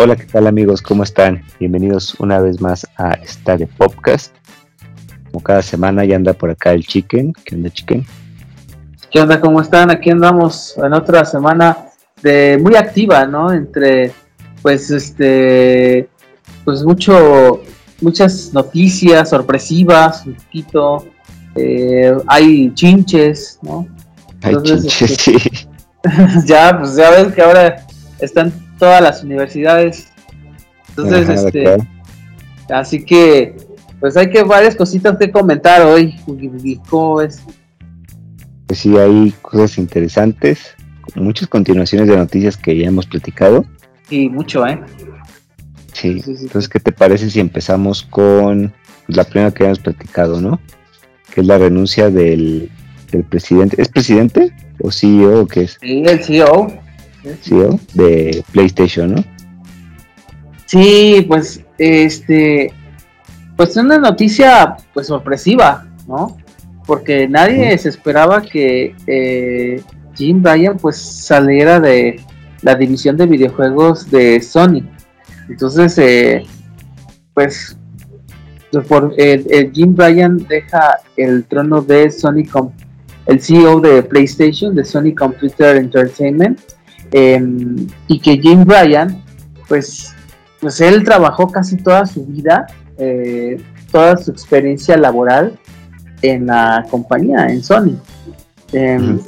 Hola, ¿qué tal amigos? ¿Cómo están? Bienvenidos una vez más a Estadio Podcast. Como cada semana ya anda por acá el Chicken. ¿Qué onda, Chicken? ¿Qué onda? ¿Cómo están? Aquí andamos en otra semana de muy activa, ¿no? Entre, pues, este, pues mucho, muchas noticias sorpresivas, un poquito, eh, hay chinches, ¿no? Hay chinches, este, sí. ya, pues ya ves que ahora están todas las universidades. Entonces, Ajá, este, así que, pues hay que varias cositas que comentar hoy. ¿Cómo ves? Pues sí, hay cosas interesantes, muchas continuaciones de noticias que ya hemos platicado. Y mucho, ¿eh? Sí. Sí, sí, sí. Entonces, ¿qué te parece si empezamos con la primera que habíamos platicado, no? Que es la renuncia del, del presidente. ¿Es presidente o CEO o qué es? Sí, el CEO. CEO de PlayStation, ¿no? Sí, pues, este, pues una noticia, pues sorpresiva, ¿no? Porque nadie se esperaba que eh, Jim Ryan, pues, saliera de la división de videojuegos de Sony. Entonces, eh, pues, por, el, el Jim Ryan deja el trono de Sony, Com- el CEO de PlayStation, de Sony Computer Entertainment, em, y que Jim Ryan, pues, pues él trabajó casi toda su vida, eh, toda su experiencia laboral en la compañía, en Sony. Em.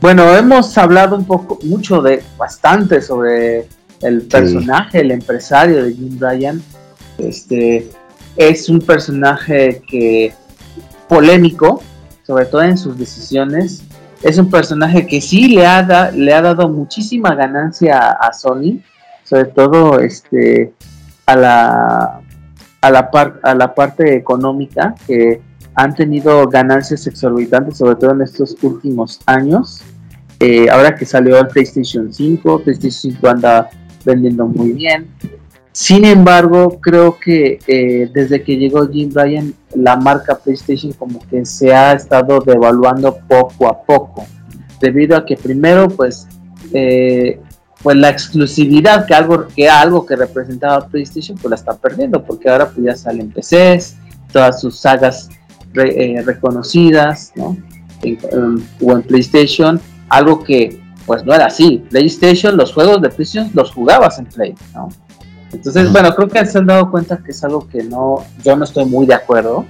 Bueno, hemos hablado un poco, mucho de, bastante sobre el personaje, el empresario de Jim Ryan. Este es un personaje que polémico, sobre todo en sus decisiones. Es un personaje que sí le ha, da- le ha dado muchísima ganancia a, Sony, sobre todo este a la a la, par- a la parte económica que han tenido ganancias exorbitantes, sobre todo en estos últimos años. Eh, ahora que salió el PlayStation 5, PlayStation 5 anda vendiendo muy bien. Sin embargo, creo que eh, desde que llegó Jim Ryan, la marca PlayStation como que se ha estado devaluando poco a poco, debido a que primero, pues, eh, pues la exclusividad que algo que algo que representaba PlayStation, pues la está perdiendo, porque ahora pues ya salen PCs, todas sus sagas eh, reconocidas, ¿no? En- o en PlayStation, algo que pues no era así. PlayStation, los juegos de PlayStation los jugabas en Play, ¿no? Entonces, bueno, creo que se han dado cuenta que es algo que no, yo no estoy muy de acuerdo,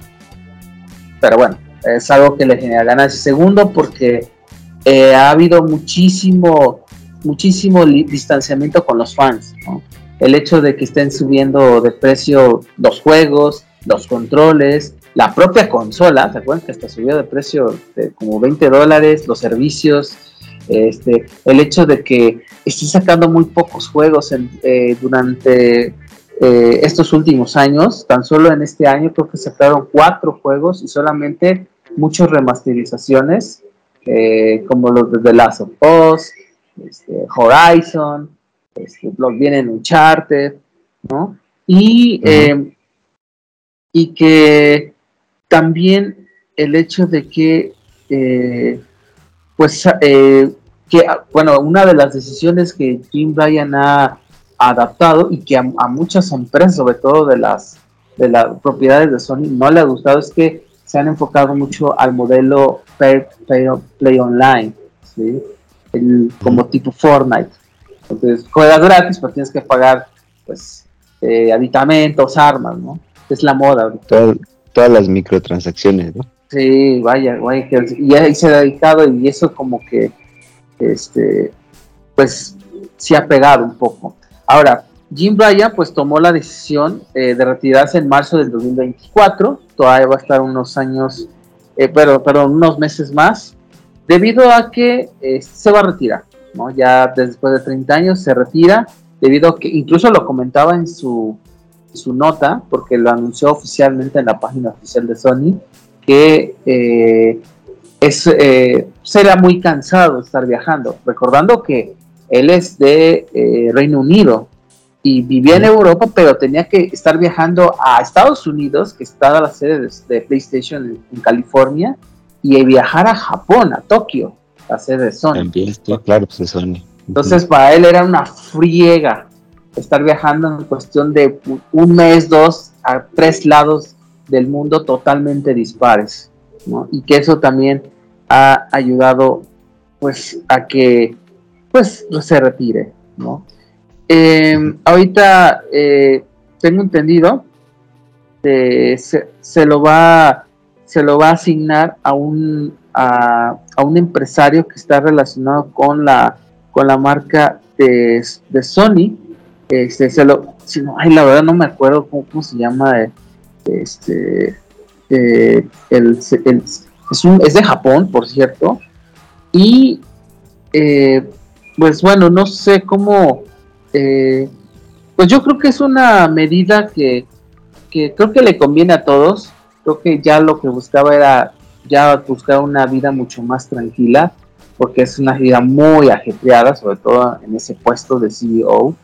pero bueno, es algo que le genera ganancias. Segundo, porque eh, ha habido muchísimo, muchísimo distanciamiento con los fans, ¿no? El hecho de que estén subiendo de precio los juegos, los controles, la propia consola, ¿se acuerdan que hasta subió de precio de como 20 dólares, los servicios, este, el hecho de que esté sacando muy pocos juegos en- eh, durante eh, estos últimos años, tan solo en este año creo que sacaron cuatro juegos y solamente muchas remasterizaciones, eh, como los de The Last of Us, este, Horizon, este, los vienen Uncharted, ¿no? Y, y que también el hecho de que, pues, eh, que, bueno, una de las decisiones que Jim Ryan ha adaptado y que a, a muchas empresas, sobre todo de las, de las propiedades de Sony, no le ha gustado es que se han enfocado mucho al modelo Play, Play- Play Online, ¿sí? El- como tipo Fortnite. Entonces, juegas gratis, pero tienes que pagar, pues, eh, aditamentos, armas, ¿no? Es la moda ahorita. Todas- todas las microtransacciones, ¿no? Sí, vaya, vaya, y ahí se ha dedicado y eso como que, este, pues, sí ha pegado un poco. Ahora, Jim Ryan pues tomó la decisión eh, de retirarse en marzo del 2024, todavía va a estar unos años, eh, pero, pero unos meses más, debido a que eh, se va a retirar, ¿no? Ya después de 30 años se retira, debido a que incluso lo comentaba en su, su nota, porque lo anunció oficialmente en la página oficial de Sony, que eh, es, eh, será muy cansado estar viajando, recordando que él es de eh, Reino Unido y vivía en Europa, pero tenía que estar viajando a Estados Unidos, que está la sede de, PlayStation en, en California, y viajar a Japón, a Tokio, la sede de Sony. También claro, pues de Sony. Entonces para él era una friega estar viajando en cuestión de un mes, dos, a tres lados del mundo totalmente dispares, Y que eso también ha ayudado, pues, a que, pues, se retire, ¿no? Em, ahorita eh, tengo entendido que se, lo va se lo va a asignar a un a, un empresario que está relacionado con la con la marca de, de Sony este se lo si no, ay, la verdad no me acuerdo cómo, se llama eh, este eh, el, es, un, es de Japón por cierto y pues bueno no sé cómo eh, pues yo creo que es una medida que, creo que le conviene a todos. Creo que ya lo que buscaba era ya buscar una vida mucho más tranquila, porque es una vida muy ajetreada, sobre todo en ese puesto de CEO.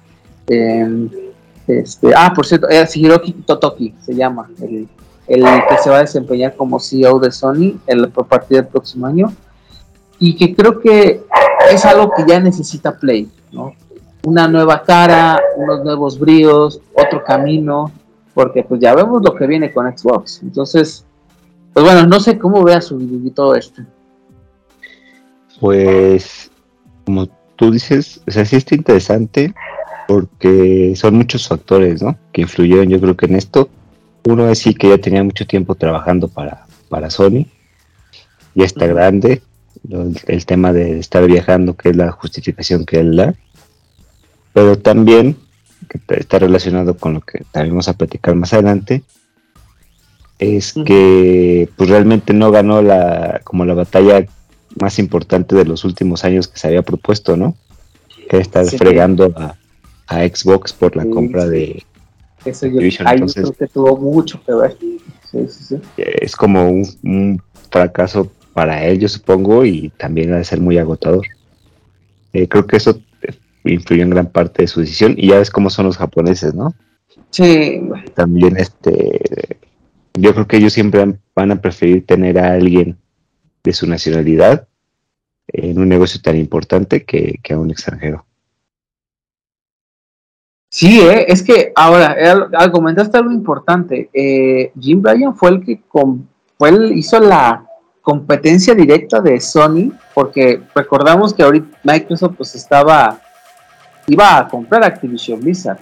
este, ah, por cierto, es eh, Hiroki Totoki se llama, el, que se va a desempeñar como CEO de Sony el, a partir del próximo año. Y que creo que es algo que ya necesita Play, ¿no? una nueva cara, unos nuevos bríos, otro camino, porque pues ya vemos lo que viene con Xbox. Entonces, pues bueno, no sé cómo vea su video todo esto. Pues, como tú dices, o sea, sí está interesante porque son muchos factores, ¿no? Que influyeron yo creo que en esto. Uno es sí que ya tenía mucho tiempo trabajando para, para Sony, ya está grande, el, el, tema de estar viajando, que es la justificación que él da pero también, que está relacionado con lo que también vamos a platicar más adelante, es que pues realmente no ganó la como la batalla más importante de los últimos años que se había propuesto, ¿no? Que estar fregando a, Xbox por la compra de eso yo, creo que tuvo mucho que ver. es como un, un, fracaso para él, yo supongo, y también ha de ser muy agotador. Eh, creo que eso influyó en gran parte de su decisión y ya ves cómo son los japoneses, ¿no? Sí. También este, yo creo que ellos siempre van a preferir tener a alguien de su nacionalidad en un negocio tan importante que, a un extranjero. Sí, ¿eh? es que ahora, comentaste algo importante. Eh, Jim Bryan fue el que fue el, hizo la competencia directa de Sony, porque recordamos que ahorita Microsoft pues estaba iba a comprar Activision Blizzard,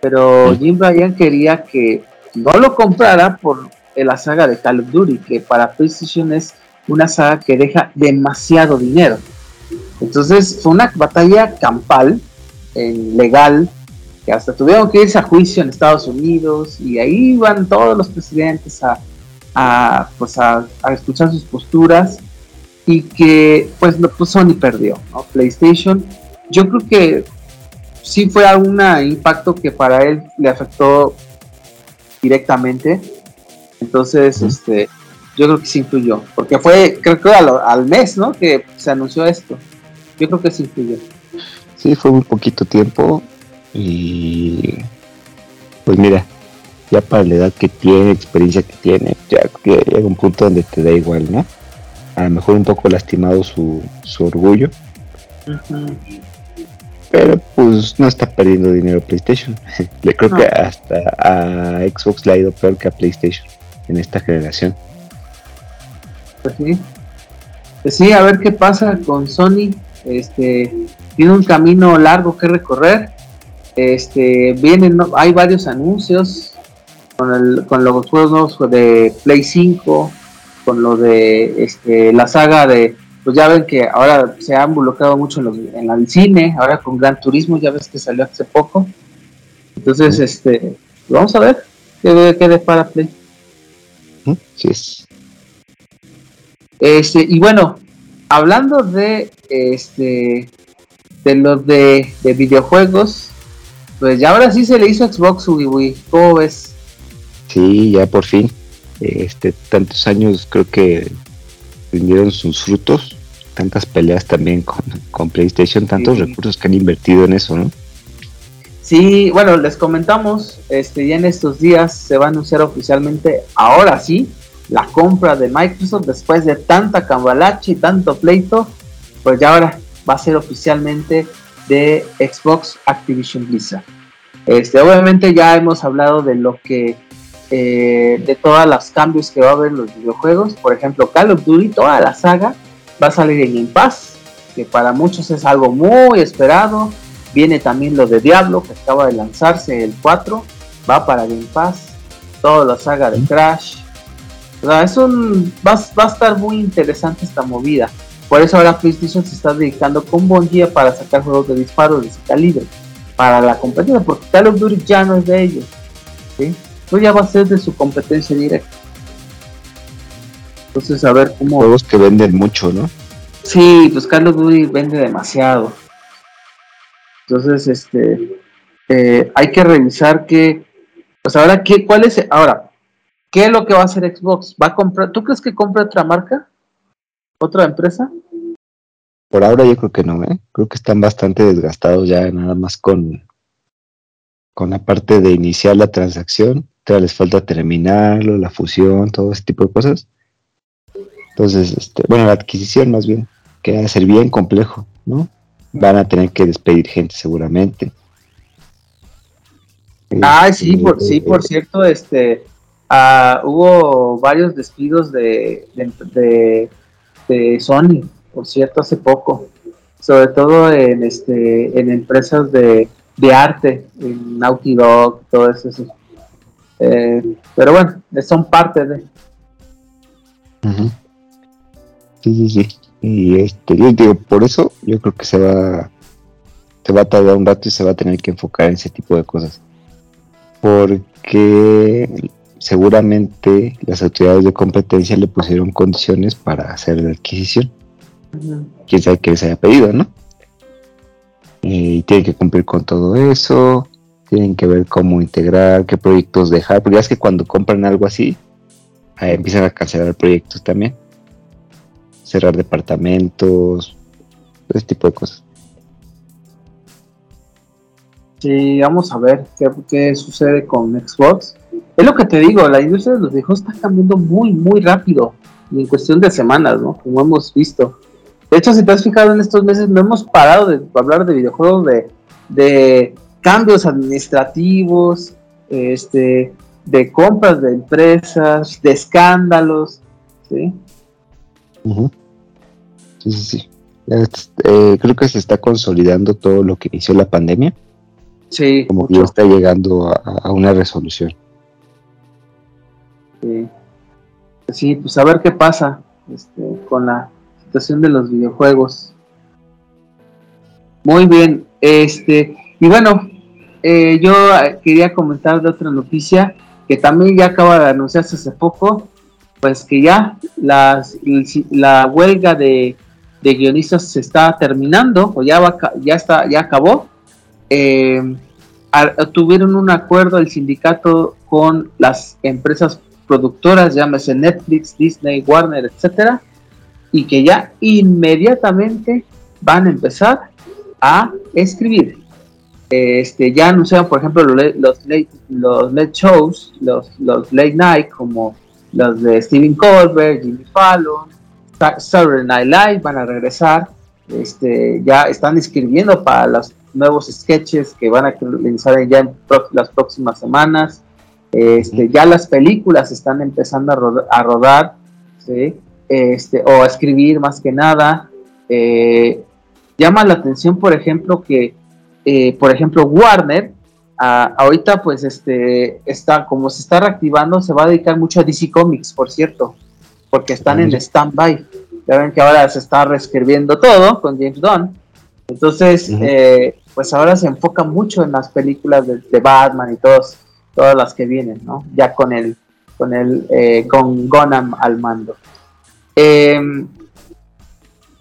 pero Jim Ryan quería que no lo comprara por la saga de Call of Duty, que para PlayStation es una saga que deja demasiado dinero. Entonces fue una batalla campal, legal, que hasta tuvieron que irse a juicio en Estados Unidos y ahí iban todos los presidentes a, pues a, escuchar sus posturas y que pues, pues Sony perdió, PlayStation. Yo creo que sí fue algún impacto que para él le afectó directamente. Entonces, este, yo creo que sí influyó. Porque fue, creo que al, mes, ¿no? Que se anunció esto. Yo creo que sí influyó. Sí, fue un poquito tiempo. Y pues mira, ya para la edad que tiene, experiencia que tiene, ya llega un punto donde te da igual, ¿no? A lo mejor un poco lastimado su, su orgullo. Pero pues no está perdiendo dinero PlayStation. le creo que hasta a Xbox le ha ido peor que a PlayStation en esta generación. Pues sí. Pues sí, a ver qué pasa con Sony. Este tiene un camino largo que recorrer. Este vienen, hay varios anuncios con, el, con los juegos de Play 5, con lo de este, la saga de pues ya ven que ahora se ha involucrado mucho en, el cine, ahora con Gran Turismo, ya ves que salió hace poco. Entonces, este, vamos a ver qué, qué para Play. Sí es. Este, y bueno, hablando de este de los de, videojuegos, pues ya ahora sí se le hizo Xbox Wii, ¿cómo ves? Sí, ya por fin. Este, tantos años creo que rindieron sus frutos tantas peleas también con, PlayStation, tantos recursos que han invertido en eso, ¿no? Sí, bueno, les comentamos, este, ya en estos días se va a anunciar oficialmente, ahora sí, la compra de Microsoft después de tanta cambalache y tanto pleito, pues ya ahora va a ser oficialmente de Xbox Activision Blizzard. Este, obviamente ya hemos hablado de lo que eh, de todos los cambios que va a haber en los videojuegos. Por ejemplo, Call of Duty, toda la saga va a salir en Game Pass, que para muchos es algo muy esperado. Viene también lo de Diablo, que acaba de lanzarse el 4, va para Game Pass. Toda la saga de Crash. O sea, es un, va, va a estar muy interesante esta movida. Por eso ahora PlayStation se está dedicando con buen guía para sacar juegos de disparos de ese calibre para la competencia, porque Call of Duty ya no es de ellos. ¿sí? Pues ya va a ser de su competencia directa. Entonces, a ver cómo. Juegos que venden mucho, ¿no? Sí, pues Call of Duty vende demasiado. Entonces, este. Eh, hay que revisar que. Pues ahora, ¿qué, ¿cuál es? Ahora, ¿qué es lo que va a hacer Xbox? ¿Va a comprar? ¿Tú crees que compra otra marca? ¿Otra empresa? Por ahora yo creo que no, ¿eh? Creo que están bastante desgastados ya nada más con, con la parte de iniciar la transacción. Todavía les falta terminarlo, la fusión, todo ese tipo de cosas. Entonces, este, bueno, la adquisición más bien, que va a ser bien complejo, ¿no? Van a tener que despedir gente seguramente. Ah, sí, por, sí, por cierto, este, uh, hubo varios despidos de, de, de Sony por cierto, hace poco, sobre todo en este en empresas de, arte, en Naughty Dog, todo eso. Eh, pero bueno, son parte de. Sí, sí, sí. Y este, yo digo, por eso yo creo que se va, se va a tardar un rato y se va a tener que enfocar en ese tipo de cosas. Porque seguramente las autoridades de competencia le pusieron condiciones para hacer la adquisición quién sabe qué les haya pedido, ¿no? Y tienen que cumplir con todo eso, tienen que ver cómo integrar, qué proyectos dejar, porque es que cuando compran algo así, empiezan a cancelar proyectos también, cerrar departamentos, ese tipo de cosas. Sí, vamos a ver qué, qué, sucede con Xbox. Es lo que te digo, la industria de los videojuegos está cambiando muy, muy rápido, en cuestión de semanas, ¿no? Como hemos visto. De hecho, si te has fijado en estos meses, no hemos parado de hablar de videojuegos, de, cambios administrativos, este, de compras de empresas, de escándalos, ¿sí? Sí, sí, sí. Eh, creo que se está consolidando todo lo que inició la pandemia. Sí. Como que ya está llegando a, una resolución. Sí. Sí, pues a ver qué pasa este, con la de los videojuegos. Muy bien, este, y bueno, eh, yo quería comentar de otra noticia que también ya acaba de anunciarse hace poco, pues que ya las, la huelga de, guionistas se está terminando, o ya, va, ya, está, ya acabó. Eh, tuvieron un acuerdo el sindicato con las empresas productoras, llámese Netflix, Disney, Warner, etcétera, y que ya inmediatamente van a empezar a escribir. Este, ya anunciaron, por ejemplo, los, los, late, los shows, los, los late night, como los de Stephen Colbert, Jimmy Fallon, Saturday Night Live van a regresar. Este, ya están escribiendo para los nuevos sketches que van a realizar ya en las próximas semanas. Este, ya las películas están empezando a, a rodar. ¿sí? este, o a escribir más que nada. Eh, llama la atención, por ejemplo, que, eh, por ejemplo, Warner, ahorita pues este, está, como se está reactivando, se va a dedicar mucho a DC Comics, por cierto, porque están en stand-by. Ya ven que ahora se está reescribiendo todo con James Gunn. Entonces, eh, pues ahora se enfoca mucho en las películas de, Batman y todos, todas las que vienen, ¿no? Ya con el, con el, con Gunham al mando. Em,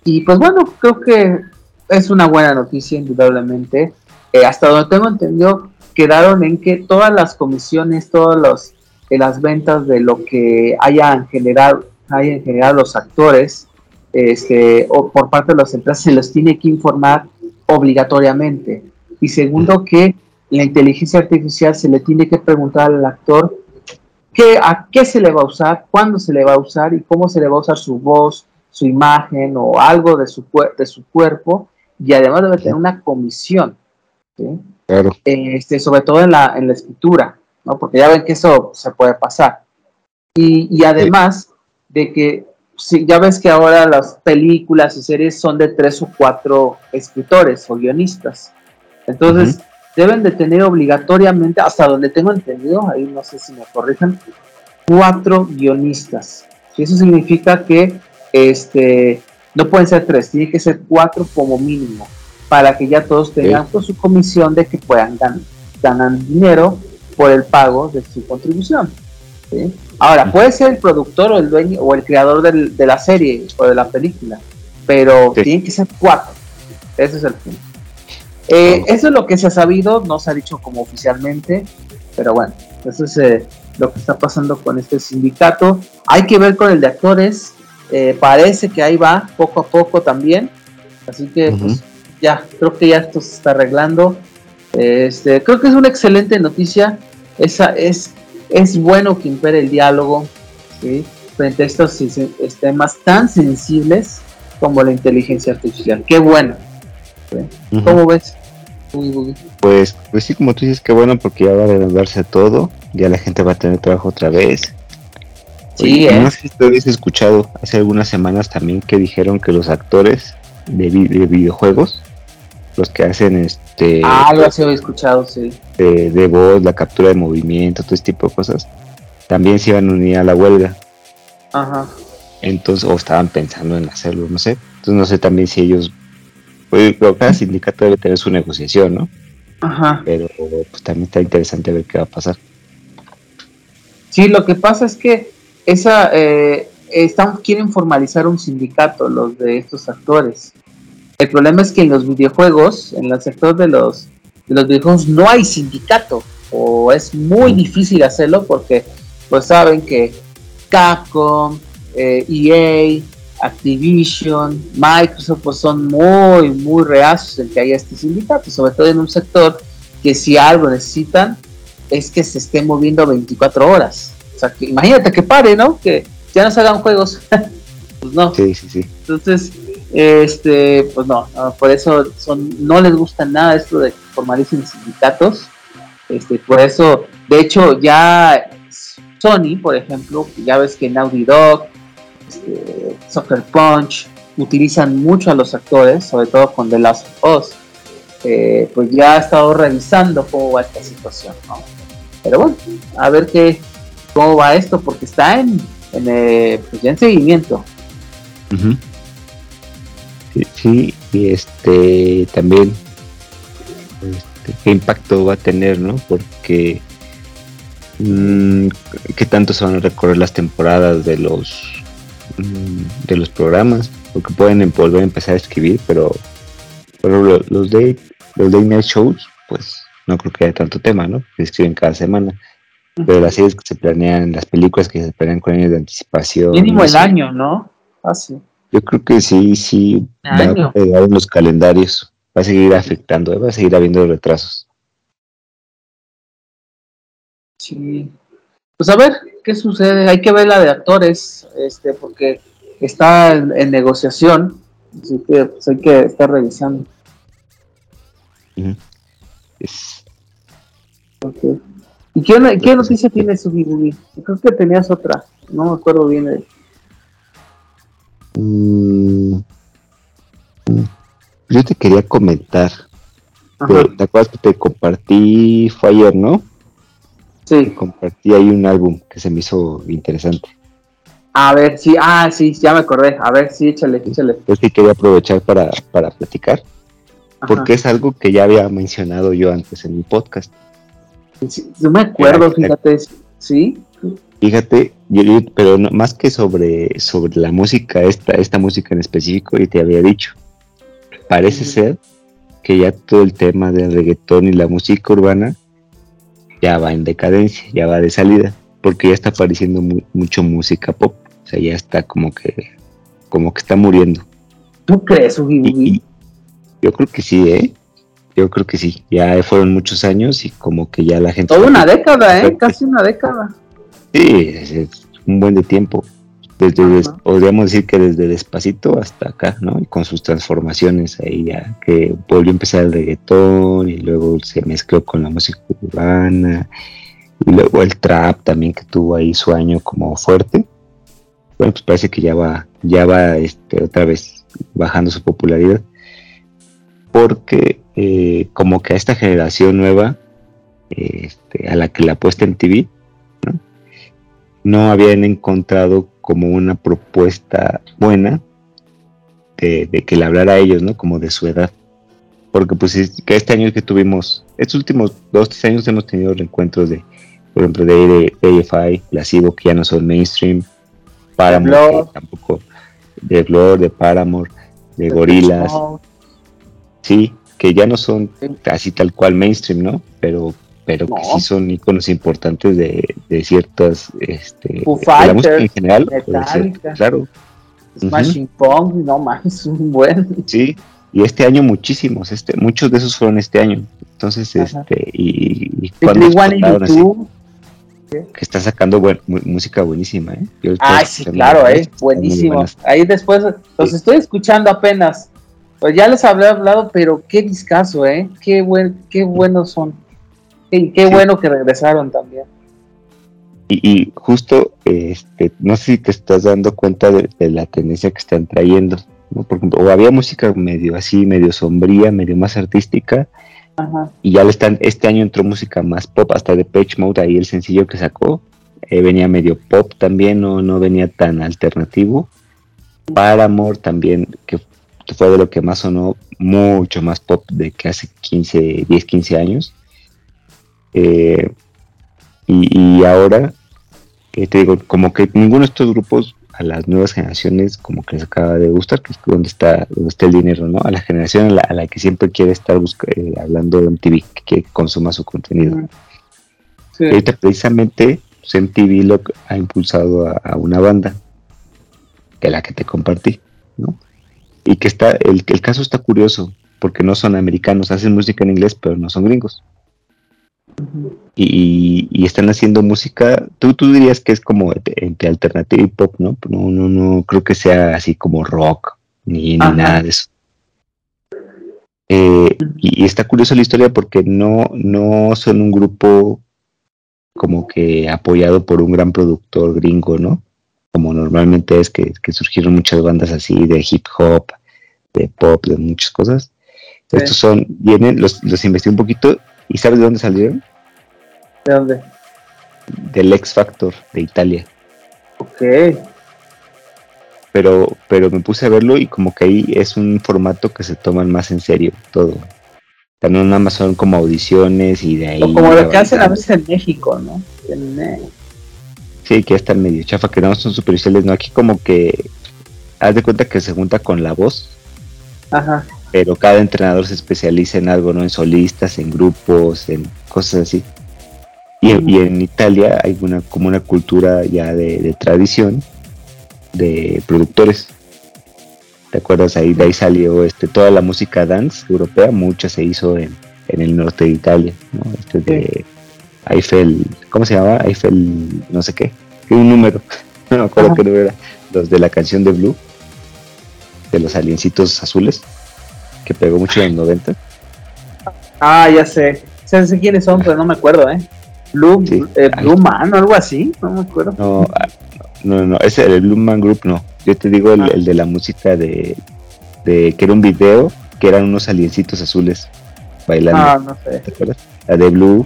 y pues bueno, creo que es una buena noticia, indudablemente. Eh, hasta donde tengo entendido, quedaron en que todas las comisiones, todas los, eh, las ventas de lo que hayan generado, hayan generado los actores, este, o por parte de las empresas, se los tiene que informar obligatoriamente. Y segundo, que la inteligencia artificial se le tiene que preguntar al actor a qué se le va a usar, cuándo se le va a usar y cómo se le va a usar su voz, su imagen o algo de su, de su cuerpo y además debe tener una comisión. Claro. Este, sobre todo en la, en la escritura, ¿no? Porque ya ven que eso se puede pasar. Y, y además de que si, ya ves que ahora las películas y series son de tres o cuatro escritores o guionistas. Entonces, deben de tener obligatoriamente, hasta donde tengo entendido, ahí no sé si me corrijan, cuatro guionistas. Y eso significa que este, no pueden ser tres, tiene que ser cuatro como mínimo, para que ya todos tengan pues, su comisión de que puedan ganar, dinero por el pago de su contribución. Ahora, puede ser el productor o el dueño o el creador de la serie o de la película, pero tienen que ser cuatro. Ese es el punto. Eh, eso es lo que se ha sabido, no se ha dicho como oficialmente, pero bueno, eso es eh, lo que está pasando con este sindicato. Hay que ver con el de actores, eh, parece que ahí va poco a poco también, así que pues ya, creo que ya esto se está arreglando. Este, creo que es una excelente noticia, esa es, es bueno que impere el diálogo frente a estos temas tan sensibles como la inteligencia artificial. Qué bueno. ¿Cómo ves? Pues, pues sí, como tú dices, qué bueno porque ya va a renovarse todo, ya la gente va a tener trabajo otra vez. Sí, No sé si tú habías escuchado hace algunas semanas también que dijeron que los actores de, videojuegos, los que hacen este... Ah, lo había escuchado, sí. De, voz, la captura de movimiento, todo este tipo de cosas, también se iban a unir a la huelga. Ajá. Entonces, o estaban pensando en hacerlo, no sé. Entonces no sé también si ellos pues, cada sindicato debe tener su negociación, ¿no? Ajá. Pero pues también está interesante ver qué va a pasar. Sí, lo que pasa es que esa eh, están, quieren formalizar un sindicato los de estos actores. El problema es que en los videojuegos, en el sector de los, de los videojuegos, no hay sindicato o es muy difícil hacerlo porque pues saben que Capcom, eh, EA, Activision, Microsoft, pues son muy, muy reacios en que haya este sindicato, sobre todo en un sector que si algo necesitan es que se esté moviendo 24 horas. O sea, que imagínate que pare, ¿no? Que ya no se hagan juegos. pues no. Sí, sí, sí. Entonces, este, pues no, por eso son, no les gusta nada esto de que formalicen sindicatos. Este, por eso, de hecho, ya Sony, por ejemplo, ya ves que Naughty Dog, este, Soccer Punch, utilizan mucho a los actores, sobre todo con The Last of Us, eh, pues ya ha estado revisando cómo va esta situación, Pero bueno, a ver qué, cómo va esto, porque está en, en, eh, pues en seguimiento. sí, y este también este, qué impacto va a tener, ¿no? Porque mmm, qué tanto se van a recorrer las temporadas de los de los programas, porque pueden volver a empezar a escribir, pero, pero los de los de night shows, pues no creo que haya tanto tema, ¿no? Que escriben cada semana. Pero las series que se planean, las películas que se planean con años de anticipación. Mínimo el año, ¿no? Así. Yo creo que sí, sí, va a pegar en los calendarios. Va a seguir afectando, ¿eh? va a seguir habiendo retrasos. Sí. Pues a ver, qué sucede. Hay que ver la de actores, este, porque está en, negociación, así que pues, hay que estar revisando. ¿Y qué, qué noticia tiene su Creo que tenías otra, no me acuerdo bien de... Mm, yo te quería comentar. ¿Te acuerdas que te compartí fue ayer, no? Sí. Compartí ahí un álbum que se me hizo interesante. A ver, sí, ah, sí, ya me acordé. A ver, sí, échale, échale. Yo sí quería aprovechar para, para platicar, porque es algo que ya había mencionado yo antes en mi podcast. no me acuerdo, fíjate, ¿sí? Fíjate, pero más que sobre, sobre la música, esta, esta música en específico, y te había dicho, parece ser que ya todo el tema del reggaetón y la música urbana ya va en decadencia, ya va de salida, porque ya está apareciendo mucho música pop, o sea, ya está como que, como que está muriendo. ¿Tú crees, Ugi, Yo creo que sí, ¿eh? Yo creo que sí, ya fueron muchos años y como que ya la gente... Toda una década, ¿eh? Casi una década. Sí, es, un buen de tiempo. Desde, podríamos decir que desde despacito hasta acá, ¿no? Y con sus transformaciones ahí ya, que volvió a empezar el reggaetón y luego se mezcló con la música urbana y luego el trap también que tuvo ahí su año como fuerte. Bueno, pues parece que ya va, ya va este, otra vez bajando su popularidad. Porque eh, como que a esta generación nueva, este, a la que la puesta en TV. No habían encontrado como una propuesta buena de, que le hablara a ellos, ¿no? Como de su edad. Porque pues que este año que tuvimos, estos últimos dos, tres años hemos tenido reencuentros de, por ejemplo, de, AFI, Lasivo, que ya no son mainstream, Paramore, tampoco, de Blur, de Paramore, de Gorilas, sí, que ya no son casi tal cual mainstream, ¿no? Pero pero que sí son iconos importantes de, de ciertas este de la música en general claro Smashing Punk no más un buen sí y este año muchísimos este muchos de esos fueron este año entonces este y, y cuando que está sacando música buenísima, ¿eh? Ay, sí, claro, eh, buenísimo. Ahí después los estoy escuchando apenas. Pues ya les hablé hablado, pero qué discazo, ¿eh? Qué, buen, qué buenos son. Qué, qué bueno que regresaron también. Y, justo, este, no sé si te estás dando cuenta de, la tendencia que están trayendo. ¿no? Por ejemplo, o había música medio así, medio sombría, medio más artística, y ya le están, este año entró música más pop, hasta de Page Mode, ahí el sencillo que sacó, eh, venía medio pop también, no, no venía tan alternativo. Paramore también, que fue de lo que más sonó, mucho más pop de que hace 15, 10, 15 años. Eh, y, ahora, eh, te digo, como que ninguno de estos grupos a las nuevas generaciones como que les acaba de gustar, que es donde está, donde está el dinero, ¿no? A la generación a la, que siempre quiere estar eh, hablando de MTV, que consuma su contenido. Ahorita precisamente pues, MTV lo ha impulsado a, una banda, que es la que te compartí, ¿no? Y que está, el, el caso está curioso, porque no son americanos, hacen música en inglés, pero no son gringos y, están haciendo música, tú, tú dirías que es como entre alternativa y pop, ¿no? No, no, no creo que sea así como rock, ni, nada de eso. Eh, y, está curiosa la historia porque no, no son un grupo como que apoyado por un gran productor gringo, ¿no? Como normalmente es que, surgieron muchas bandas así de hip hop, de pop, de muchas cosas. Estos son, vienen, los, los investigué un poquito y ¿sabes de dónde salieron? ¿De dónde? Del X Factor de Italia. Ok. Pero, pero me puse a verlo y como que ahí es un formato que se toman más en serio todo. También nada más son como audiciones y de ahí. como lo que hacen a veces en México, ¿no? Eh, sí, que está medio chafa, que no son superficiales, ¿no? Aquí como que haz de cuenta que se junta con la voz. Ajá. Pero cada entrenador se especializa en algo, ¿no? En solistas, en grupos, en cosas así. Y, en Italia hay una, como una cultura ya de, tradición de productores. ¿Te acuerdas? Ahí, de ahí salió este, toda la música dance europea, mucha se hizo en, el norte de Italia, ¿no? Este de Eiffel, ¿cómo se llama? Eiffel, no sé qué, un número, no me acuerdo qué número era, los de la canción de Blue, de los aliencitos azules, que pegó mucho en los 90. Ah, ya sé, sé quiénes son, pero no me acuerdo, ¿eh? Blue, eh, Blue Man o algo así, no me acuerdo. No, ah, no, no, ese el Blue Man Group no. Yo te digo el, ah. de la música de, de, que era un video que eran unos aliencitos azules bailando. Ah, no sé. ¿Te acuerdas? La de Blue,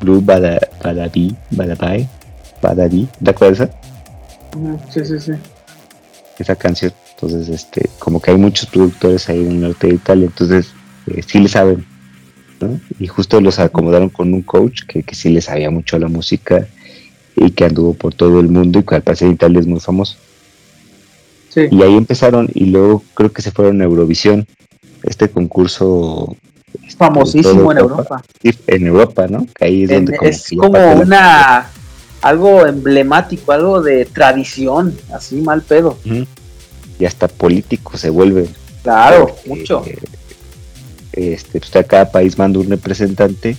Blue Bada, Badabi, Badabai, Badabi, ¿te acuerdas? Sí, sí, sí. Esa canción. Entonces, este, como que hay muchos productores ahí en el norte de Italia, entonces eh, sí le saben y justo los acomodaron con un coach que, que sí le sabía mucho a la música y que anduvo por todo el mundo y que al parecer en Italia es muy famoso. Y ahí empezaron y luego creo que se fueron a Eurovisión, este concurso este, famosísimo en Europa. En Europa, ¿no? ahí es, donde es como una algo emblemático, algo de tradición, así mal pedo. Y hasta político se vuelve. Claro, mucho este, pues, cada país manda un representante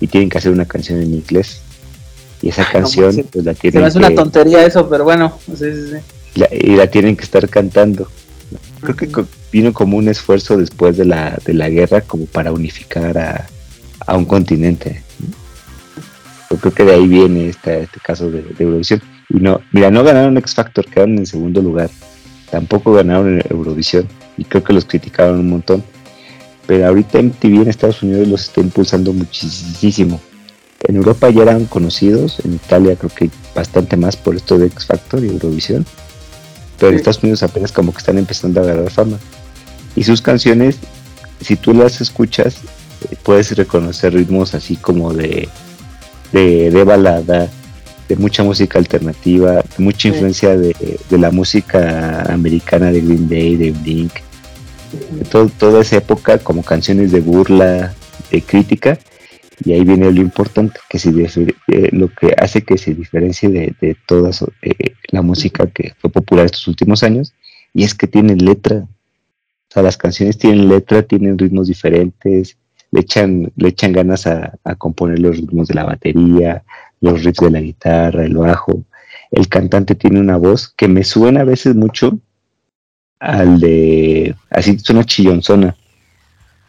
y tienen que hacer una canción en inglés. Y esa canción, pues la tienen. Se me una tontería eso, pero bueno, y la tienen que estar cantando. Creo que vino como un esfuerzo después de la, de la guerra, como para unificar a, a un continente. Yo creo que de ahí viene este, este caso de, Eurovisión. Y no, mira, no ganaron X Factor, quedaron en segundo lugar. Tampoco ganaron en Eurovisión. Y creo que los criticaron un montón. Pero ahorita MTV en Estados Unidos los está impulsando muchísimo. En Europa ya eran conocidos, en Italia creo que bastante más por esto de X Factor y Eurovisión. Pero en Estados Unidos apenas como que están empezando a agarrar fama. Y sus canciones, si tú las escuchas, eh, puedes reconocer ritmos así como de de, balada, de mucha música alternativa, mucha influencia de, la música americana de Green Day, de Blink, de toda esa época como canciones de burla, de crítica, y ahí viene lo importante, que se eh, lo que hace que se diferencie de, toda eh, la música que fue popular estos últimos años, y es que tiene letra. O sea, las canciones tienen letra, tienen ritmos diferentes, le echan, le echan ganas a, componer los ritmos de la batería, los riffs de la guitarra, el bajo. El cantante tiene una voz que me suena a veces mucho al de, así suena chillonzona,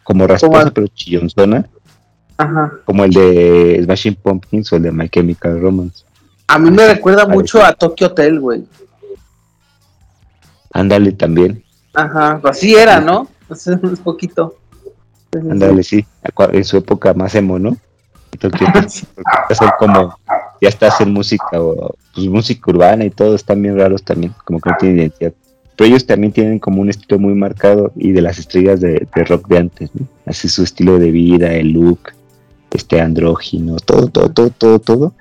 como rasposa pero chillonzona, Ajá. como el de Smashing Pumpkins o el de My Chemical Romance. A mí me recuerda mucho a Tokyo Hotel, güey. Ándale también. Ajá, así era, ¿no? Hace un poquito. Ándale, sí, en su época más emo, ¿no? Hacer como, ya está hacer música o pues música urbana y todo, están bien raros también, como que no tienen identidad. Pero ellos también tienen como un estilo muy marcado y de las estrellas de, rock de antes, ¿no? Así su estilo de vida, el look, este andrógino, todo, todo, todo, todo, todo.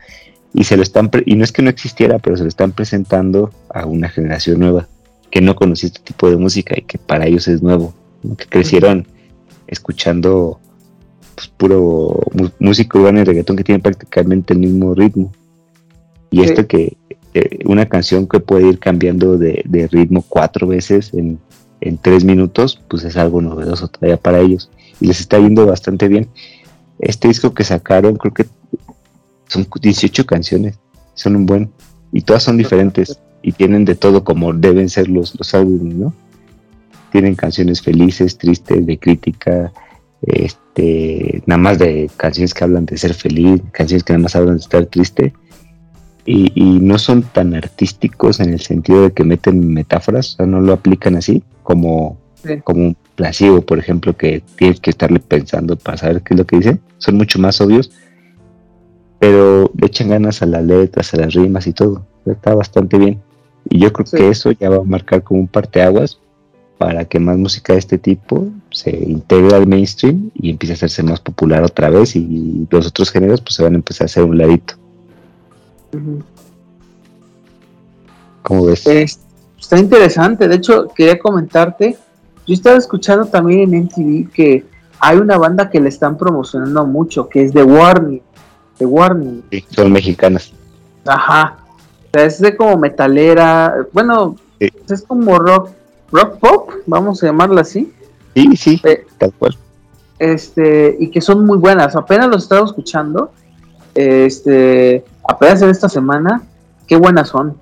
Y se lo están, y no es que no existiera, pero se lo están presentando a una generación nueva que no conocía este tipo de música y que para ellos es nuevo, que crecieron escuchando pues, puro música urbana y reggaetón que tiene prácticamente el mismo ritmo. Y esto que una canción que puede ir cambiando de, ritmo cuatro veces en, tres minutos, pues es algo novedoso todavía para ellos. Y les está yendo bastante bien. Este disco que sacaron, creo que son 18 canciones, son un buen, y todas son diferentes y tienen de todo como deben ser los, los álbumes, ¿no? tienen canciones felices, tristes, de crítica, este, nada más de canciones que hablan de ser feliz, canciones que nada más hablan de estar triste, y, no son tan artísticos en el sentido de que meten metáforas, o sea, no lo aplican así, como, como un placebo, por ejemplo, que tienes que estarle pensando para saber qué es lo que dicen, son mucho más obvios, pero le echan ganas a las letras, a las rimas y todo, está bastante bien. Y yo creo que eso ya va a marcar como un parteaguas para que más música de este tipo se integre al mainstream y empiece a hacerse más popular otra vez y los otros géneros pues se van a empezar a hacer un ladito. ¿Cómo ves? está interesante, de hecho quería comentarte, yo estaba escuchando también en MTV que hay una banda que le están promocionando mucho, que es The Warning. The Warning. Sí, son mexicanas. Ajá. O sea, es de como metalera, bueno, es como rock rock pop, vamos a llamarla así. Sí, sí, eh, tal cual. Este, y que son muy buenas. Apenas los estaba escuchando. Este, apenas en esta semana, qué buenas son.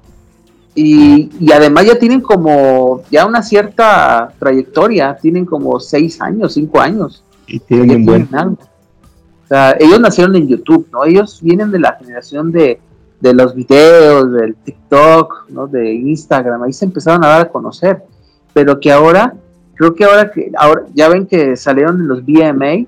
Y, y, además ya tienen como ya una cierta trayectoria, tienen como seis años, cinco años. Y tienen, buen... O sea, ellos nacieron en YouTube, ¿no? Ellos vienen de la generación de, de los videos, del TikTok, ¿no? De Instagram, ahí se empezaron a dar a conocer pero que ahora, creo que ahora que ahora ya ven que salieron en los BMA eh,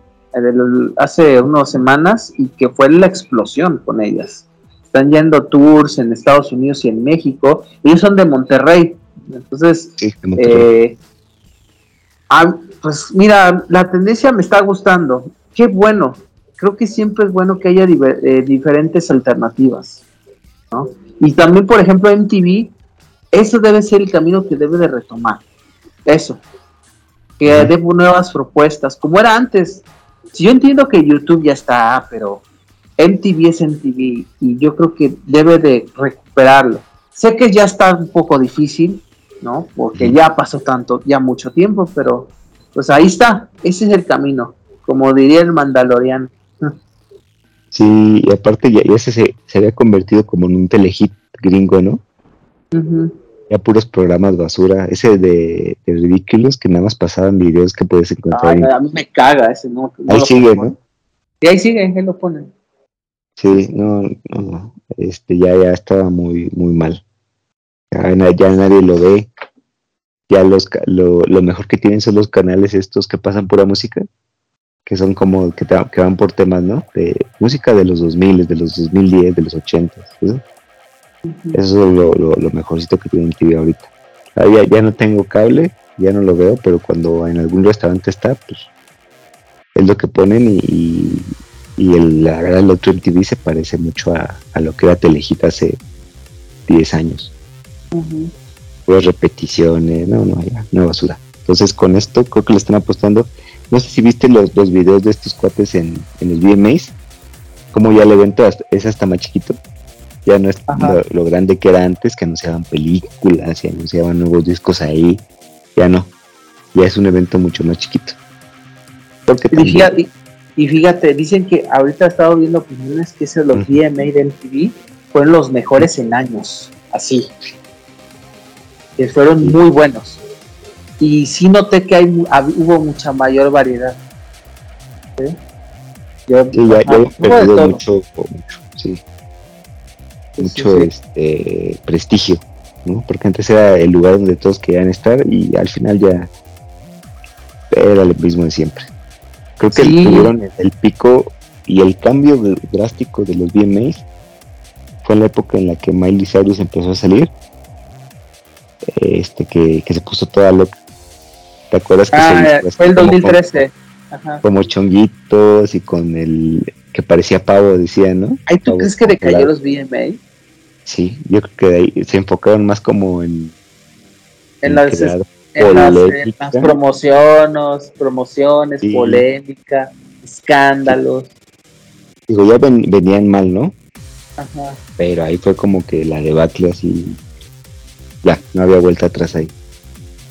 hace unas semanas y que fue la explosión con ellas. Están yendo tours en Estados Unidos y en México. Ellos son de Monterrey. Entonces, eh, ah, pues mira, la tendencia me está gustando. Qué bueno. Creo que siempre es bueno que haya eh, diferentes alternativas. Y también, por ejemplo, MTV, eso debe ser el camino que debe de retomar eso, que dé nuevas propuestas, como era antes. Si yo entiendo que YouTube ya está, pero MTV es MTV y yo creo que debe de recuperarlo. Sé que ya está un poco difícil, ¿no? Porque ya pasó tanto, ya mucho tiempo, pero pues ahí está, ese es el camino, como diría el Mandalorian. Sí, y aparte ya, ya se, se, había convertido como en un telehit gringo, ¿no? Ya puros programas basura. Ese de, de ridículos que nada más pasaban videos que puedes encontrar. a mí me caga ese, ¿no? ahí sigue, ¿no? Y ahí sigue, ahí lo ponen. Sí, no, no, este ya, ya estaba muy, muy mal. Ya, nadie lo ve. Ya los, lo, lo mejor que tienen son los canales estos que pasan pura música que son como que, que, van por temas, ¿no? De música de los 2000, de los 2010, de los 80. Eso, eso es lo, lo, mejorcito que tiene TV ahorita. Ah, ya, ya, no tengo cable, ya no lo veo, pero cuando en algún restaurante está, pues es lo que ponen y, y el, la verdad el otro MTV se parece mucho a, a lo que era Telejita hace 10 años. Uh repeticiones, no, no, ya, no basura. Entonces con esto creo que le están apostando no sé si viste los, los videos de estos cuates en, en el VMAs, como ya el evento es hasta más chiquito. Ya no es lo, grande que era antes, que anunciaban películas y anunciaban nuevos discos ahí. Ya no. Ya es un evento mucho más chiquito. Porque y, fíjate, y, fíjate, dicen que ahorita he estado viendo opiniones que esos los VMA de MTV fueron los mejores en años. Así. Que fueron muy buenos y sí noté que hay, hubo mucha mayor variedad. ¿sí? Yo, sí, ya, he perdido mucho, mucho, sí. Mucho este prestigio, ¿no? Porque antes era el lugar donde todos querían estar y al final ya era lo mismo de siempre. Creo que tuvieron el pico y el cambio drástico de los VMAs fue en la época en la que Miley Cyrus empezó a salir este que, que se puso toda loca ¿Te acuerdas que ah, fue el 2013? Como, chonguitos y con el que parecía pavo, decía, ¿no? Ay, ¿tú crees que decayó los VMA? Sí, yo creo que de ahí se enfocaron más como en. En, las, promociones, promociones, polémica, escándalos. Digo, ya venían mal, ¿no? Ajá. Pero ahí fue como que la debacle así. Ya, no había vuelta atrás ahí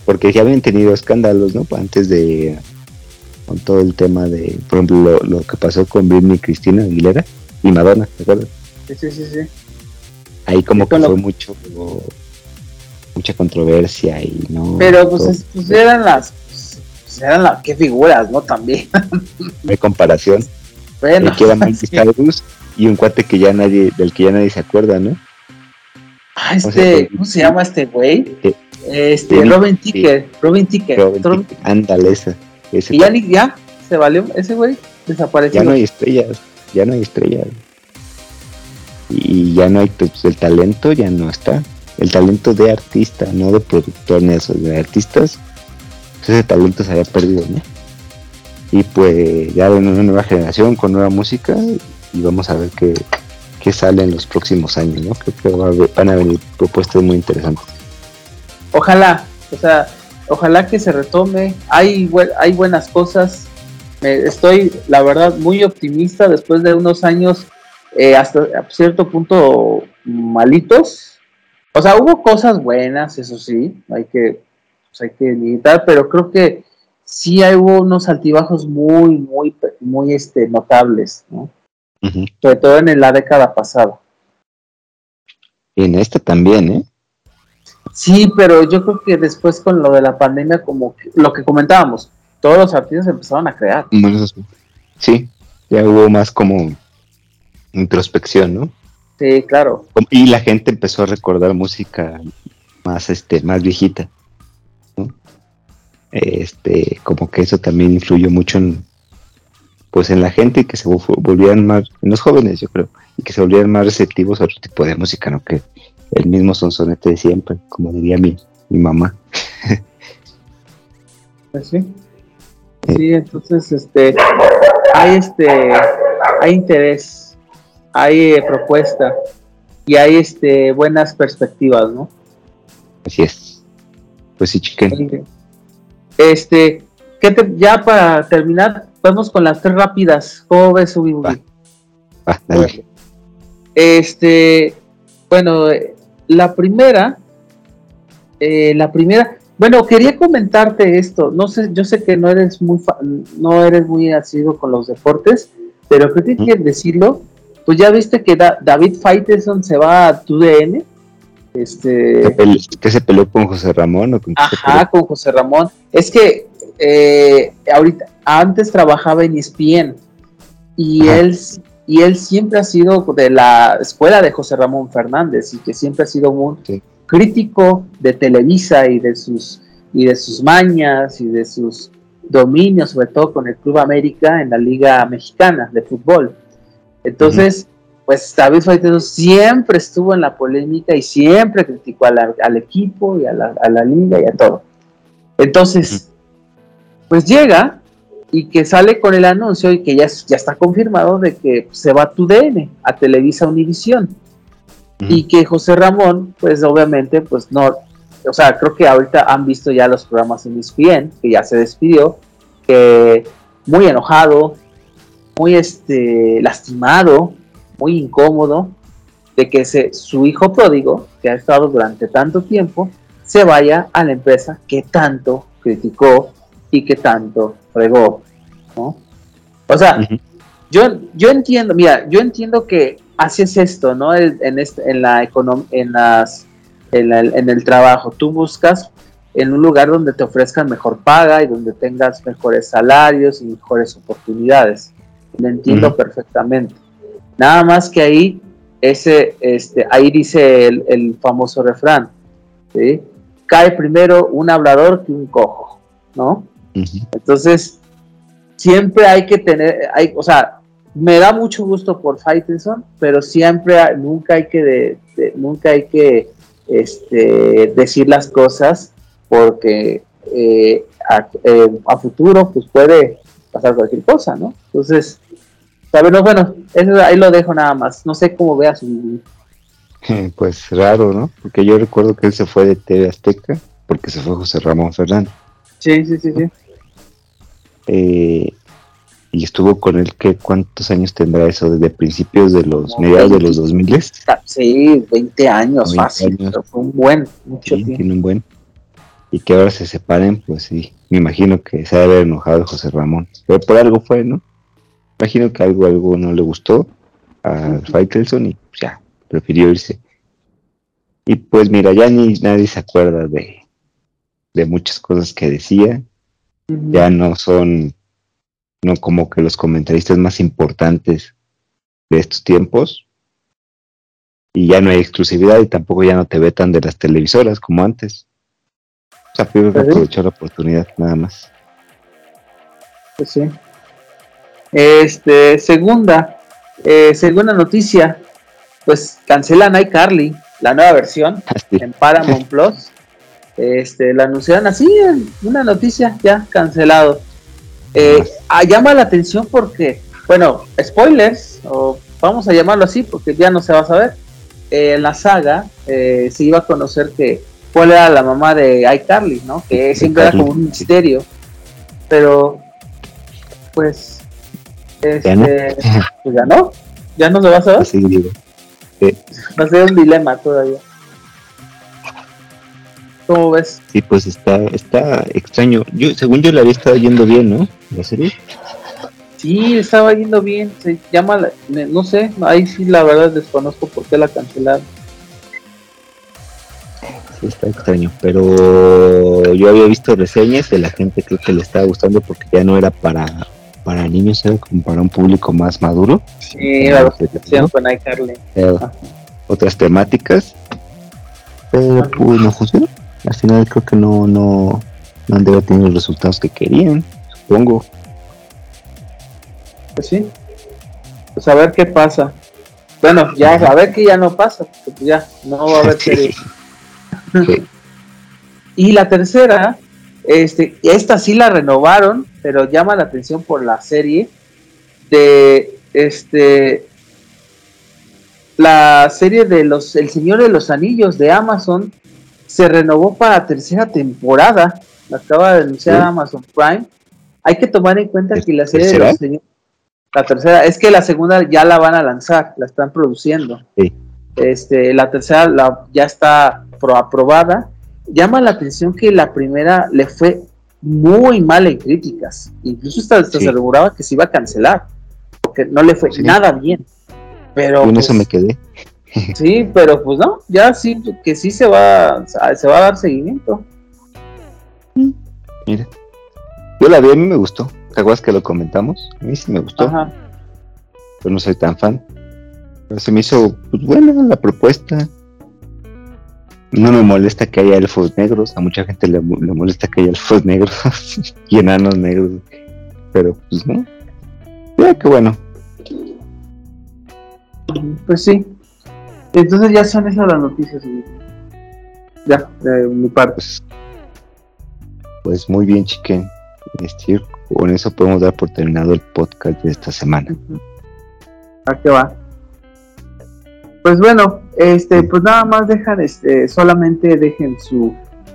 porque ya habían tenido escándalos, ¿no? Antes de, con todo el tema de, por ejemplo, lo, que pasó con Britney Cristina Aguilera y Madonna, ¿te acuerdas? Sí, sí, sí, sí. Ahí como que fue mucho, mucha controversia y no. Pero pues, pues eran las, pues, eran las, qué figuras, ¿no? También. No hay comparación. Bueno. que era y un cuate que ya nadie, del que ya nadie se acuerda, ¿no? Ah, este, ¿cómo se llama este güey? Este, Robin Ticker, Robin Ticker. Ándale, esa. Y ya, ya se valió, ese güey desapareció. Ya no hay estrellas, ya no hay estrellas. Y ya no hay, pues, el talento ya no está. El talento de artista, no de productor ni eso, de artistas. Pues ese talento se había perdido, ¿no? Y pues ya ven una nueva generación con nueva música y vamos a ver qué, qué sale en los próximos años, ¿no? Creo que van a venir propuestas muy interesantes ojalá, o sea, ojalá que se retome. Hay, hay buenas cosas. estoy, la verdad, muy optimista después de unos años eh, hasta cierto punto malitos. O sea, hubo cosas buenas, eso sí, hay que, pues, hay que limitar, pero creo que sí hay, hubo unos altibajos muy, muy, muy este, notables, ¿no? Sobre todo en la década pasada. Y en esta también, ¿eh? Sí, pero yo creo que después con lo de la pandemia, como lo que comentábamos, todos los artistas empezaron a crear. Sí, ya hubo más como introspección, ¿no? Sí, claro. Y la gente empezó a recordar música más, este, más viejita, ¿no? Este, como que eso también influyó mucho en, pues en la gente y que se volvieran más, en los jóvenes, yo creo, y que se volvieran más receptivos a otro tipo de música, ¿no? Que el mismo sonsonete de siempre, como diría mi, mi mamá. Pues sí. Sí, entonces este hay este hay interés, hay eh, propuesta y hay este buenas perspectivas, ¿no? Así es. Pues sí, chiquen. Este, ¿qué te, ya para terminar, vamos con las tres rápidas. ¿Cómo ves, su dale. Este, bueno, la primera, eh, la primera, bueno, quería comentarte esto. No sé, yo sé que no eres muy, no eres muy asiduo con los deportes, pero creo que quiero decirlo. pues ya viste que David Faitelson se va a TUDN. Este, ¿Que se peleó con José Ramón? ¿o con ajá, con José Ramón. Es que eh, ahorita, antes trabajaba en ESPN y él, y él siempre ha sido de la escuela de José Ramón Fernández y que siempre ha sido muy crítico de Televisa y de sus y de sus mañas y de sus dominios, sobre todo con el Club América en la Liga Mexicana de Fútbol. Entonces, pues David Faitelson siempre estuvo en la polémica y siempre criticó al equipo y a la, liga y a todo. Entonces, pues llega y que sale con el anuncio y que ya, ya está confirmado de que se va a tu DN, a Televisa Univisión. Y que José Ramón, pues obviamente, pues no, o sea, creo que ahorita han visto ya los programas en ESPN, que ya se despidió, que muy enojado, muy este, lastimado, muy incómodo, de que se, su hijo pródigo, que ha estado durante tanto tiempo, se vaya a la empresa que tanto criticó y que tanto fregó, ¿no? O sea, yo, yo entiendo, mira, yo entiendo que así es esto, ¿no? En, este, en la en las en, el trabajo. Tú buscas en un lugar donde te ofrezcan mejor paga y donde tengas mejores salarios y mejores oportunidades. Lo entiendo perfectamente. Nada más que ahí, ese, este, ahí dice el, famoso refrán, cae primero un hablador que un cojo, ¿no? Entonces, siempre hay que tener, hay, o sea, me da mucho gusto por Faitelson, pero siempre, nunca hay que, nunca hay que este, decir las cosas porque eh, eh, a, futuro pues puede pasar cualquier cosa, ¿no? Entonces, bueno, bueno, eso ahí lo dejo nada más. No sé cómo veas su... Pues raro, ¿no? Porque yo recuerdo que él se fue de TV Azteca porque se fue José Ramón Fernández. Sí, sí, sí, sí. Eh, y estuvo con él que cuántos años tendrá eso desde principios de los mediados de los 2000 sí 20 años fácil fue un buen mucho tiempo. tiene un buen. Y que ahora se separen pues sí me imagino que se debe haber enojado José Ramón. Pero por algo fue no imagino que algo algo no le gustó a Faitelson y pues, ya prefirió irse. Y pues mira ya ni nadie se acuerda de de muchas cosas que decía ya no son no como que los comentaristas más importantes de estos tiempos. Y ya no hay exclusividad y tampoco ya no te vetan de las televisoras como antes. O sea, que aprovechar la oportunidad, nada más. Pues sí. Este, segunda, eh, segunda noticia, pues cancelan iCarly, la nueva versión ah, en Paramount Plus. Este, la anunciaron así, en una noticia ya cancelado. Eh, ah, llama la atención porque, bueno, spoilers, o vamos a llamarlo así porque ya no se va a saber. Eh, en la saga eh, se iba a conocer que cuál era la mamá de iCarly, ¿no? Que siempre era como un misterio. Pero, pues, este, ¿Ya no? pues ya no, ya no se va a saber. Va a ser un dilema todavía. ¿Cómo ves? Sí, pues está, está extraño. Yo, según yo la había estado yendo bien, ¿no? La serie. Sí, estaba yendo bien. Se llama, no sé, ahí sí la verdad desconozco por qué la cancelaron. Sí, está extraño. Pero yo había visto reseñas de la gente creo que le estaba gustando porque ya no era para para niños, era como para un público más maduro. Sí, la con iCarly. otras temáticas. Pero pues no funcionó al final creo que no, no, no han de haber tenido los resultados que querían, supongo. Pues sí. Pues a ver qué pasa. Bueno, ya, a ver que ya no pasa, porque pues ya no va a haber serie. y la tercera, este, esta sí la renovaron, pero llama la atención por la serie de este la serie de los El Señor de los Anillos de Amazon se renovó para tercera temporada. La acaba de anunciar Amazon Prime. Hay que tomar en cuenta que la serie de los la tercera, es que la segunda ya la van a lanzar, la están produciendo. Este, la tercera la, ya está aprobada. Llama la atención que la primera le fue muy mal en críticas. Incluso hasta, se aseguraba que se iba a cancelar, porque no le fue nada bien. Pero en pues, eso me quedé. Sí, pero pues no, ya sí, que sí se va, se va a dar seguimiento. Mira, yo la vi, a mí me gustó. ¿Te acuerdas que lo comentamos? A mí sí me gustó. Ajá. Pero no soy tan fan. Pero se me hizo pues, buena la propuesta. No me molesta que haya elfos negros. A mucha gente le, le molesta que haya elfos negros y enanos negros. Pero pues no. Ya, qué bueno. Pues sí. Entonces ya son esas las noticias. güey. Ya, de mi parte. Pues, pues muy bien, chiquen. Este, con eso podemos dar por terminado el podcast de esta semana. ¿A qué va? Pues bueno, este, pues nada más dejan, este, solamente dejen su,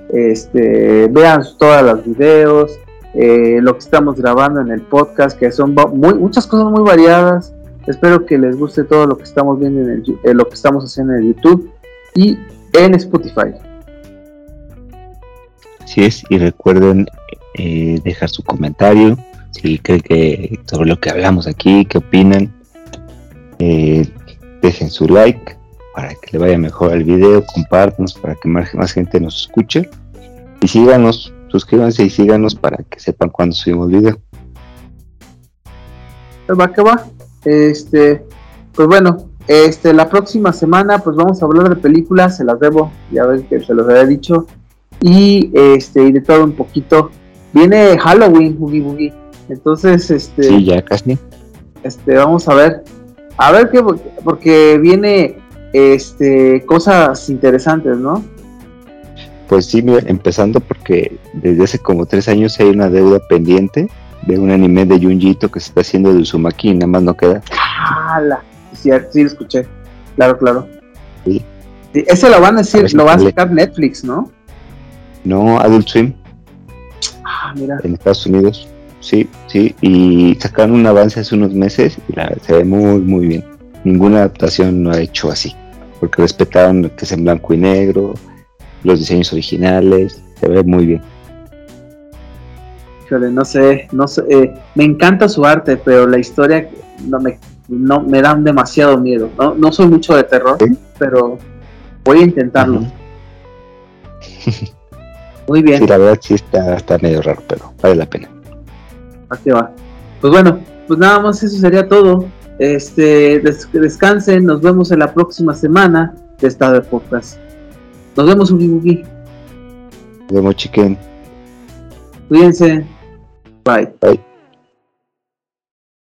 este, vean todos los videos, eh, lo que estamos grabando en el podcast, que son muy, muchas cosas muy variadas. Espero que les guste todo lo que estamos viendo en el, eh, lo que estamos haciendo en el YouTube y en Spotify. Así es, y recuerden eh, dejar su comentario, si creen que sobre lo que hablamos aquí, qué opinan. Eh, dejen su like para que le vaya mejor al video, compártanos para que más, más gente nos escuche. Y síganos, suscríbanse y síganos para que sepan cuando subimos video. Va que va. Este, pues bueno, este, la próxima semana, pues vamos a hablar de películas, se las debo, ya ven que se los había dicho. Y este, y de todo un poquito. Viene Halloween, Boogie Boogie. Entonces, este, Sí, ya casi. este, vamos a ver. A ver qué, porque viene este cosas interesantes, ¿no? Pues sí, mira, empezando porque desde hace como tres años hay una deuda pendiente de un anime de Junjito que se está haciendo de Uzumaki y nada más no queda. ¡Hala! Sí, sí, lo escuché. Claro, claro. Sí. Sí, ese lo van a decir, lo va a sacar Netflix, ¿no? No, Adult Swim Ah, mira. en Estados Unidos. Sí, sí, y sacaron un avance hace unos meses y la, se ve muy, muy bien. Ninguna adaptación lo ha hecho así, porque respetaron que es en blanco y negro, los diseños originales, se ve muy bien. Híjole, no sé, no sé, eh, me encanta su arte, pero la historia no me, no, me da demasiado miedo. No, no soy mucho de terror, ¿Sí? pero voy a intentarlo. Muy bien, Sí, la verdad sí está, está medio raro, pero vale la pena. aquí va. Pues bueno, pues nada más eso sería todo. Este, des- descansen, nos vemos en la próxima semana de Estado de Podcast. Nos vemos, Ugi. Nos vemos, chiquen. Cuídense. Bye. Bye.